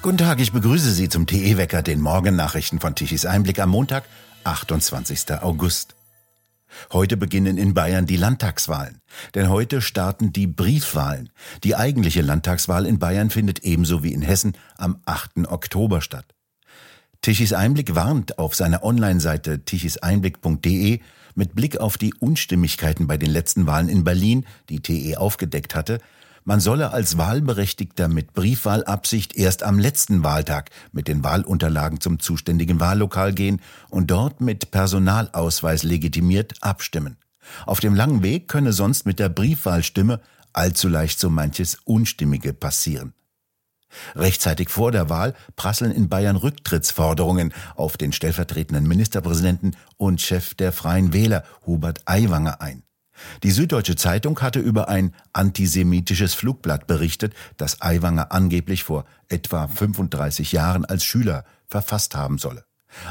Guten Tag, ich begrüße Sie zum TE-Wecker, den Morgennachrichten von Tichys Einblick am Montag, 28. August. Heute beginnen in Bayern die Landtagswahlen, denn heute starten die Briefwahlen. Die eigentliche Landtagswahl in Bayern findet ebenso wie in Hessen am 8. Oktober statt. Tichys Einblick warnt auf seiner Online-Seite tichiseinblick.de mit Blick auf die Unstimmigkeiten bei den letzten Wahlen in Berlin, die TE aufgedeckt hatte, man solle als Wahlberechtigter mit Briefwahlabsicht erst am letzten Wahltag mit den Wahlunterlagen zum zuständigen Wahllokal gehen und dort mit Personalausweis legitimiert abstimmen. Auf dem langen Weg könne sonst mit der Briefwahlstimme allzu leicht so manches Unstimmige passieren. Rechtzeitig vor der Wahl prasseln in Bayern Rücktrittsforderungen auf den stellvertretenden Ministerpräsidenten und Chef der Freien Wähler Hubert Aiwanger ein. Die Süddeutsche Zeitung hatte über ein antisemitisches Flugblatt berichtet, das Aiwanger angeblich vor etwa 35 Jahren als Schüler verfasst haben solle.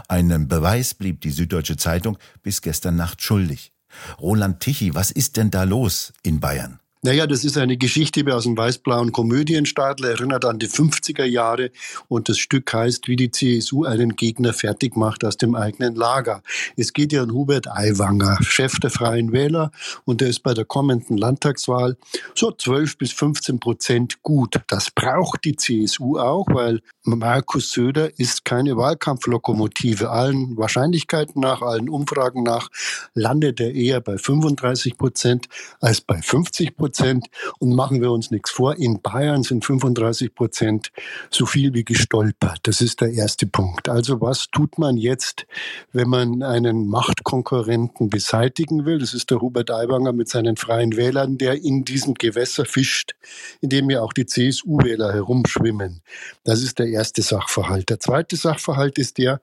Einen Beweis blieb die Süddeutsche Zeitung bis gestern Nacht schuldig. Roland Tichy, was ist denn da los in Bayern? Naja, das ist eine Geschichte aus dem weiß-blauen Komödienstadel, erinnert an die 50er Jahre und das Stück heißt, wie die CSU einen Gegner fertig macht aus dem eigenen Lager. Es geht ja um Hubert Aiwanger, Chef der Freien Wähler und der ist bei der kommenden Landtagswahl so 12 bis 15 Prozent gut. Das braucht die CSU auch, weil Markus Söder ist keine Wahlkampflokomotive. Allen Wahrscheinlichkeiten nach, allen Umfragen nach landet er eher bei 35 Prozent als bei 50 Prozent. Prozent. Und machen wir uns nichts vor, in Bayern sind 35 Prozent so viel wie gestolpert. Das ist der erste Punkt. Also was tut man jetzt, wenn man einen Machtkonkurrenten beseitigen will? Das ist der Hubert Aiwanger mit seinen freien Wählern, der in diesem Gewässer fischt, in dem ja auch die CSU-Wähler herumschwimmen. Das ist der erste Sachverhalt. Der zweite Sachverhalt ist der,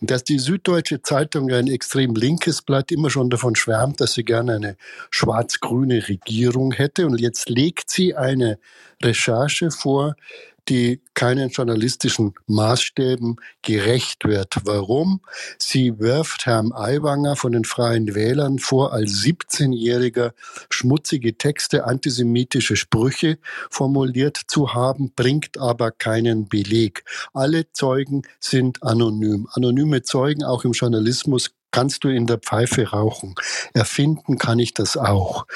dass die Süddeutsche Zeitung, ein extrem linkes Blatt, immer schon davon schwärmt, dass sie gerne eine schwarz-grüne Regierung hätte. Und jetzt legt sie eine Recherche vor, die keinen journalistischen Maßstäben gerecht wird. Warum? Sie wirft Herrn Aiwanger von den Freien Wählern vor, als 17-Jähriger schmutzige Texte, antisemitische Sprüche formuliert zu haben, bringt aber keinen Beleg. Alle Zeugen sind anonym. Anonyme Zeugen auch im Journalismus kannst du in der Pfeife rauchen. Erfinden kann ich das auch.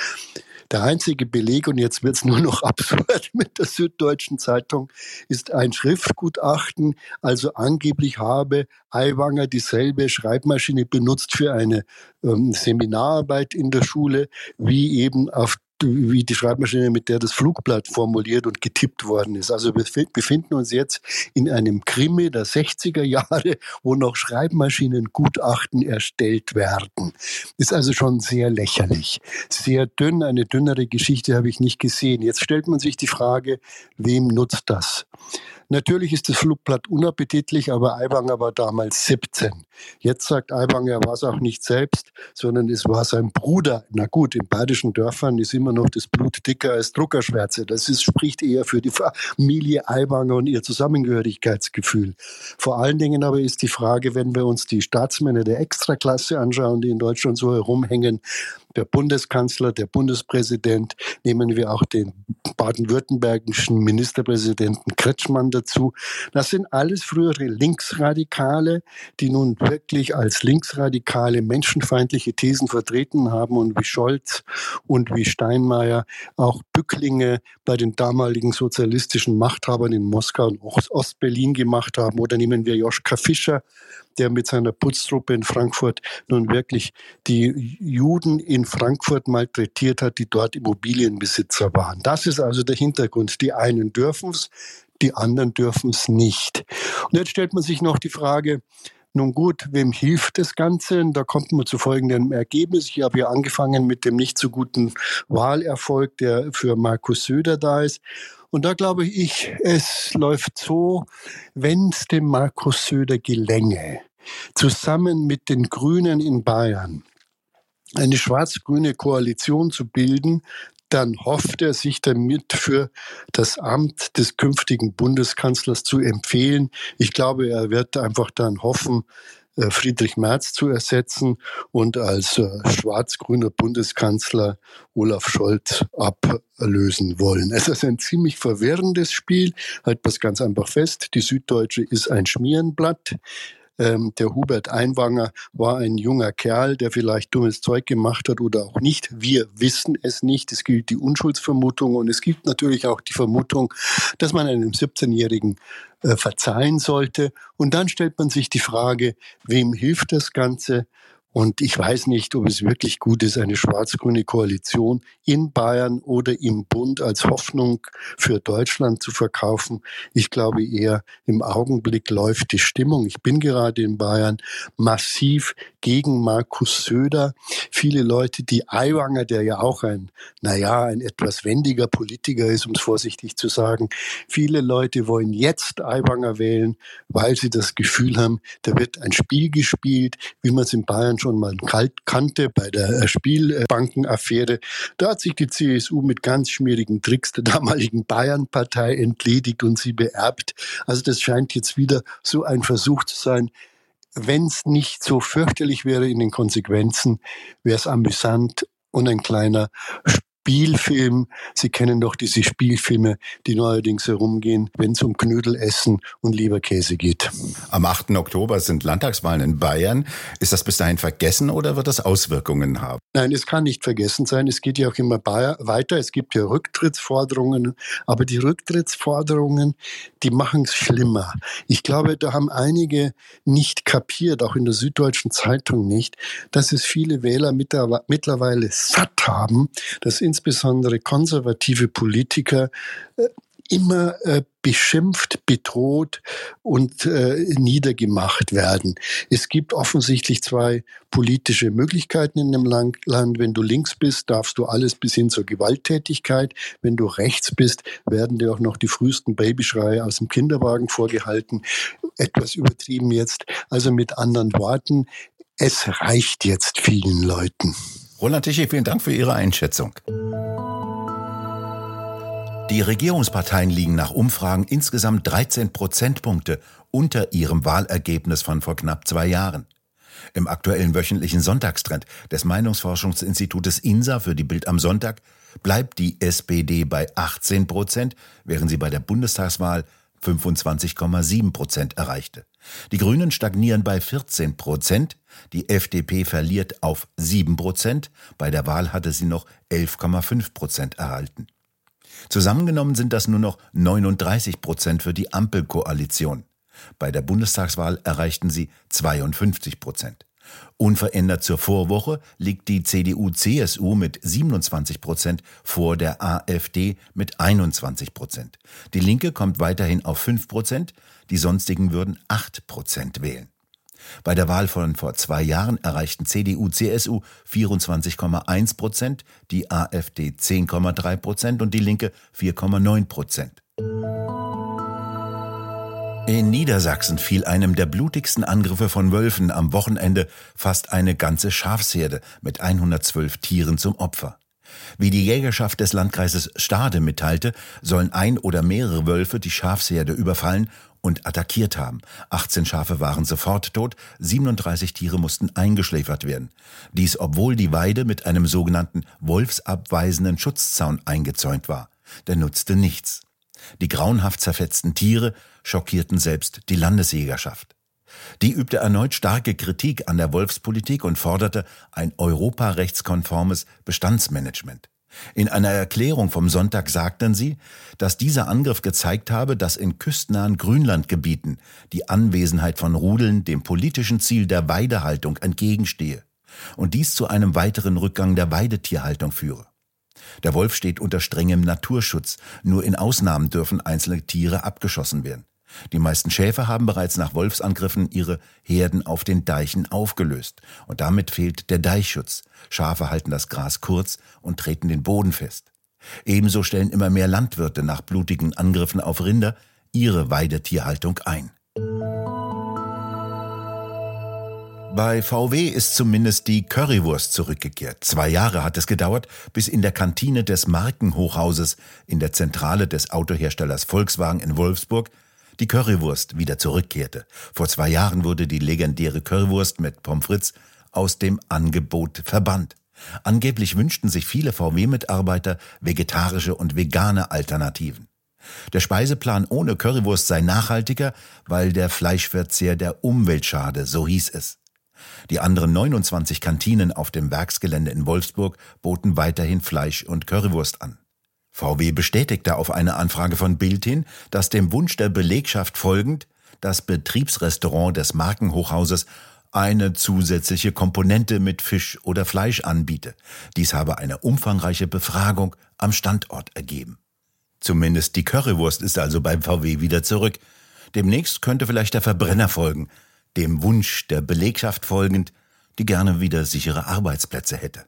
Der einzige Beleg, und jetzt wird es nur noch absurd mit der Süddeutschen Zeitung, ist ein Schriftgutachten. Also angeblich habe Aiwanger dieselbe Schreibmaschine benutzt für eine ähm, Seminararbeit in der Schule, wie eben auf wie die Schreibmaschine, mit der das Flugblatt formuliert und getippt worden ist. Also wir befinden uns jetzt in einem Krimi der 60er Jahre, wo noch Schreibmaschinengutachten erstellt werden. Ist also schon sehr lächerlich. Sehr dünn, eine dünnere Geschichte habe ich nicht gesehen. Jetzt stellt man sich die Frage, wem nutzt das? Natürlich ist das Flugblatt unappetitlich, aber Aiwanger war damals 17. Jetzt sagt Aiwanger, er war es auch nicht selbst, sondern es war sein Bruder. Na gut, in badischen Dörfern ist immer noch das Blut dicker als Druckerschwärze. Das ist, spricht eher für die Familie Aiwanger und ihr Zusammengehörigkeitsgefühl. Vor allen Dingen aber ist die Frage, wenn wir uns die Staatsmänner der Extraklasse anschauen, die in Deutschland so herumhängen, der Bundeskanzler, der Bundespräsident, nehmen wir auch den baden-württembergischen Ministerpräsidenten Kretschmann dazu. Das sind alles frühere Linksradikale, die nun wirklich als Linksradikale menschenfeindliche Thesen vertreten haben und wie Scholz und wie Steinmeier auch Bücklinge bei den damaligen sozialistischen Machthabern in Moskau und Ostberlin gemacht haben. Oder nehmen wir Joschka Fischer, der mit seiner Putztruppe in Frankfurt nun wirklich die Juden in Frankfurt malträtiert hat, die dort Immobilienbesitzer waren. Das ist also der Hintergrund. Die einen dürfen es, die anderen dürfen es nicht. Und jetzt stellt man sich noch die Frage, nun gut, wem hilft das Ganze? Und da kommt man zu folgendem Ergebnis. Ich habe ja angefangen mit dem nicht so guten Wahlerfolg, der für Markus Söder da ist. Und da glaube ich, es läuft so, wenn es dem Markus Söder gelänge, zusammen mit den Grünen in Bayern eine schwarz-grüne Koalition zu bilden, dann hofft er sich damit für das Amt des künftigen Bundeskanzlers zu empfehlen. Ich glaube, er wird einfach dann hoffen, äh, Friedrich Merz zu ersetzen und als äh, schwarz-grüner Bundeskanzler Olaf Scholz ablösen wollen. Es ist ein ziemlich verwirrendes Spiel. Halt was ganz einfach fest. Die Süddeutsche ist ein Schmierenblatt. Ähm, der Hubert Einwanger war ein junger Kerl, der vielleicht dummes Zeug gemacht hat oder auch nicht. Wir wissen es nicht. Es gilt die Unschuldsvermutung und es gibt natürlich auch die Vermutung, dass man einem 17-Jährigen äh, verzeihen sollte. Und dann stellt man sich die Frage, wem hilft das Ganze? Und ich weiß nicht, ob es wirklich gut ist, eine schwarz-grüne Koalition in Bayern oder im Bund als Hoffnung für Deutschland zu verkaufen. Ich glaube eher, im Augenblick läuft die Stimmung. Ich bin gerade in Bayern massiv gegen Markus Söder. Viele Leute, die Aiwanger, der ja auch ein, naja, ein etwas wendiger Politiker ist, um es vorsichtig zu sagen, viele Leute wollen jetzt Aiwanger wählen, weil sie das Gefühl haben, da wird ein Spiel gespielt, wie man es in Bayern schon mal kannte bei der äh, Spielbankenaffäre. Da hat sich die CSU mit ganz schmierigen Tricks der damaligen Bayern-Partei entledigt und sie beerbt. Also das scheint jetzt wieder so ein Versuch zu sein, wenn es nicht so fürchterlich wäre in den Konsequenzen, wäre es amüsant und ein kleiner Spielfilm. Sie kennen doch diese Spielfilme, die neuerdings herumgehen, wenn es um Knödelessen und Leberkäse geht. Am 8. Oktober sind Landtagswahlen in Bayern. Ist das bis dahin vergessen oder wird das Auswirkungen haben? Nein, es kann nicht vergessen sein. Es geht ja auch immer weiter. Es gibt ja Rücktrittsforderungen, aber die Rücktrittsforderungen, die machen es schlimmer. Ich glaube, da haben einige nicht kapiert, auch in der Süddeutschen Zeitung nicht, dass es viele Wähler mittlerweile satt haben, dass insbesondere konservative Politiker äh, immer äh, beschimpft, bedroht und äh, niedergemacht werden. Es gibt offensichtlich zwei politische Möglichkeiten in dem Land. Wenn du links bist, darfst du alles bis hin zur Gewalttätigkeit. Wenn du rechts bist, werden dir auch noch die frühesten Babyschreie aus dem Kinderwagen vorgehalten. Etwas übertrieben jetzt. Also mit anderen Worten, es reicht jetzt vielen Leuten. Roland Tichy, vielen Dank für Ihre Einschätzung. Die Regierungsparteien liegen nach Umfragen insgesamt 13 Prozentpunkte unter ihrem Wahlergebnis von vor knapp zwei Jahren. Im aktuellen wöchentlichen Sonntagstrend des Meinungsforschungsinstitutes INSA für die Bild am Sonntag bleibt die SPD bei 18 Prozent, während sie bei der Bundestagswahl 25,7 Prozent erreichte. Die Grünen stagnieren bei 14 Prozent, die FDP verliert auf 7 Prozent, bei der Wahl hatte sie noch 11,5 Prozent erhalten. Zusammengenommen sind das nur noch 39 Prozent für die Ampelkoalition. Bei der Bundestagswahl erreichten sie 52 Prozent. Unverändert zur Vorwoche liegt die CDU-CSU mit 27 Prozent vor der AfD mit 21 Prozent. Die Linke kommt weiterhin auf 5 Prozent, die sonstigen würden 8 Prozent wählen. Bei der Wahl von vor zwei Jahren erreichten CDU, CSU 24,1 Prozent, die AfD 10,3 Prozent und die Linke 4,9 Prozent. In Niedersachsen fiel einem der blutigsten Angriffe von Wölfen am Wochenende fast eine ganze Schafsherde mit 112 Tieren zum Opfer. Wie die Jägerschaft des Landkreises Stade mitteilte, sollen ein oder mehrere Wölfe die Schafsherde überfallen und attackiert haben. 18 Schafe waren sofort tot, 37 Tiere mussten eingeschläfert werden. Dies obwohl die Weide mit einem sogenannten wolfsabweisenden Schutzzaun eingezäunt war. Der nutzte nichts. Die grauenhaft zerfetzten Tiere schockierten selbst die Landesjägerschaft. Die übte erneut starke Kritik an der Wolfspolitik und forderte ein europarechtskonformes Bestandsmanagement. In einer Erklärung vom Sonntag sagten sie, dass dieser Angriff gezeigt habe, dass in küstennahen Grünlandgebieten die Anwesenheit von Rudeln dem politischen Ziel der Weidehaltung entgegenstehe und dies zu einem weiteren Rückgang der Weidetierhaltung führe. Der Wolf steht unter strengem Naturschutz, nur in Ausnahmen dürfen einzelne Tiere abgeschossen werden. Die meisten Schäfer haben bereits nach Wolfsangriffen ihre Herden auf den Deichen aufgelöst. Und damit fehlt der Deichschutz. Schafe halten das Gras kurz und treten den Boden fest. Ebenso stellen immer mehr Landwirte nach blutigen Angriffen auf Rinder ihre Weidetierhaltung ein. Bei VW ist zumindest die Currywurst zurückgekehrt. Zwei Jahre hat es gedauert, bis in der Kantine des Markenhochhauses in der Zentrale des Autoherstellers Volkswagen in Wolfsburg die Currywurst wieder zurückkehrte. Vor zwei Jahren wurde die legendäre Currywurst mit Pommes frites aus dem Angebot verbannt. Angeblich wünschten sich viele VW-Mitarbeiter vegetarische und vegane Alternativen. Der Speiseplan ohne Currywurst sei nachhaltiger, weil der Fleischverzehr der Umwelt schade, so hieß es. Die anderen 29 Kantinen auf dem Werksgelände in Wolfsburg boten weiterhin Fleisch und Currywurst an. VW bestätigte auf eine Anfrage von Bild hin, dass dem Wunsch der Belegschaft folgend das Betriebsrestaurant des Markenhochhauses eine zusätzliche Komponente mit Fisch oder Fleisch anbiete. Dies habe eine umfangreiche Befragung am Standort ergeben. Zumindest die Currywurst ist also beim VW wieder zurück. Demnächst könnte vielleicht der Verbrenner folgen, dem Wunsch der Belegschaft folgend, die gerne wieder sichere Arbeitsplätze hätte.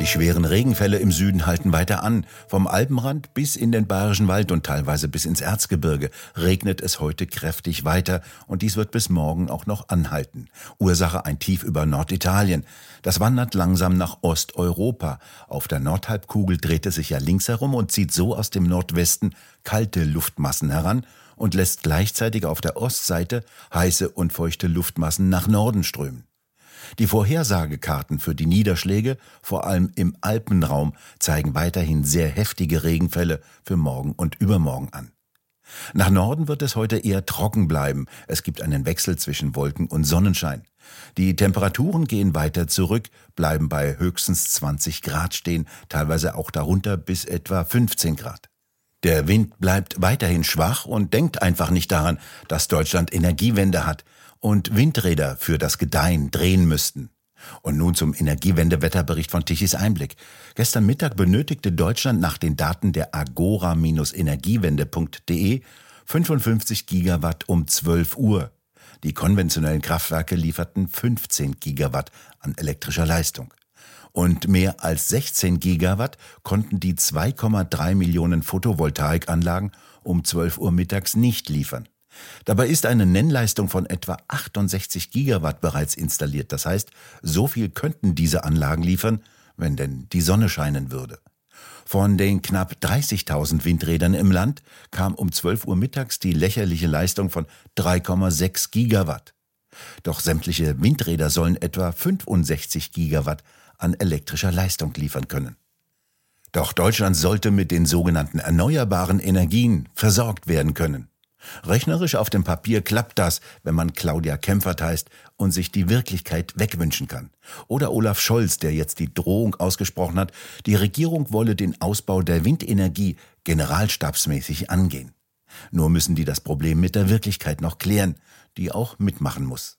Die schweren Regenfälle im Süden halten weiter an. Vom Alpenrand bis in den Bayerischen Wald und teilweise bis ins Erzgebirge regnet es heute kräftig weiter und dies wird bis morgen auch noch anhalten. Ursache ein Tief über Norditalien. Das wandert langsam nach Osteuropa. Auf der Nordhalbkugel dreht es sich ja links herum und zieht so aus dem Nordwesten kalte Luftmassen heran und lässt gleichzeitig auf der Ostseite heiße und feuchte Luftmassen nach Norden strömen. Die Vorhersagekarten für die Niederschläge, vor allem im Alpenraum, zeigen weiterhin sehr heftige Regenfälle für morgen und übermorgen an. Nach Norden wird es heute eher trocken bleiben. Es gibt einen Wechsel zwischen Wolken und Sonnenschein. Die Temperaturen gehen weiter zurück, bleiben bei höchstens 20 Grad stehen, teilweise auch darunter bis etwa 15 Grad. Der Wind bleibt weiterhin schwach und denkt einfach nicht daran, dass Deutschland Energiewende hat und Windräder für das Gedeihen drehen müssten. Und nun zum Energiewende-Wetterbericht von Tichys Einblick. Gestern Mittag benötigte Deutschland nach den Daten der agora-energiewende.de 55 Gigawatt um 12 Uhr. Die konventionellen Kraftwerke lieferten 15 Gigawatt an elektrischer Leistung. Und mehr als 16 Gigawatt konnten die 2,3 Millionen Photovoltaikanlagen um 12 Uhr mittags nicht liefern. Dabei ist eine Nennleistung von etwa 68 Gigawatt bereits installiert. Das heißt, so viel könnten diese Anlagen liefern, wenn denn die Sonne scheinen würde. Von den knapp 30.000 Windrädern im Land kam um 12 Uhr mittags die lächerliche Leistung von 3,6 Gigawatt. Doch sämtliche Windräder sollen etwa 65 Gigawatt an elektrischer Leistung liefern können. Doch Deutschland sollte mit den sogenannten erneuerbaren Energien versorgt werden können. Rechnerisch auf dem Papier klappt das, wenn man Claudia Kempfert heißt und sich die Wirklichkeit wegwünschen kann. Oder Olaf Scholz, der jetzt die Drohung ausgesprochen hat, die Regierung wolle den Ausbau der Windenergie generalstabsmäßig angehen. Nur müssen die das Problem mit der Wirklichkeit noch klären, die auch mitmachen muss.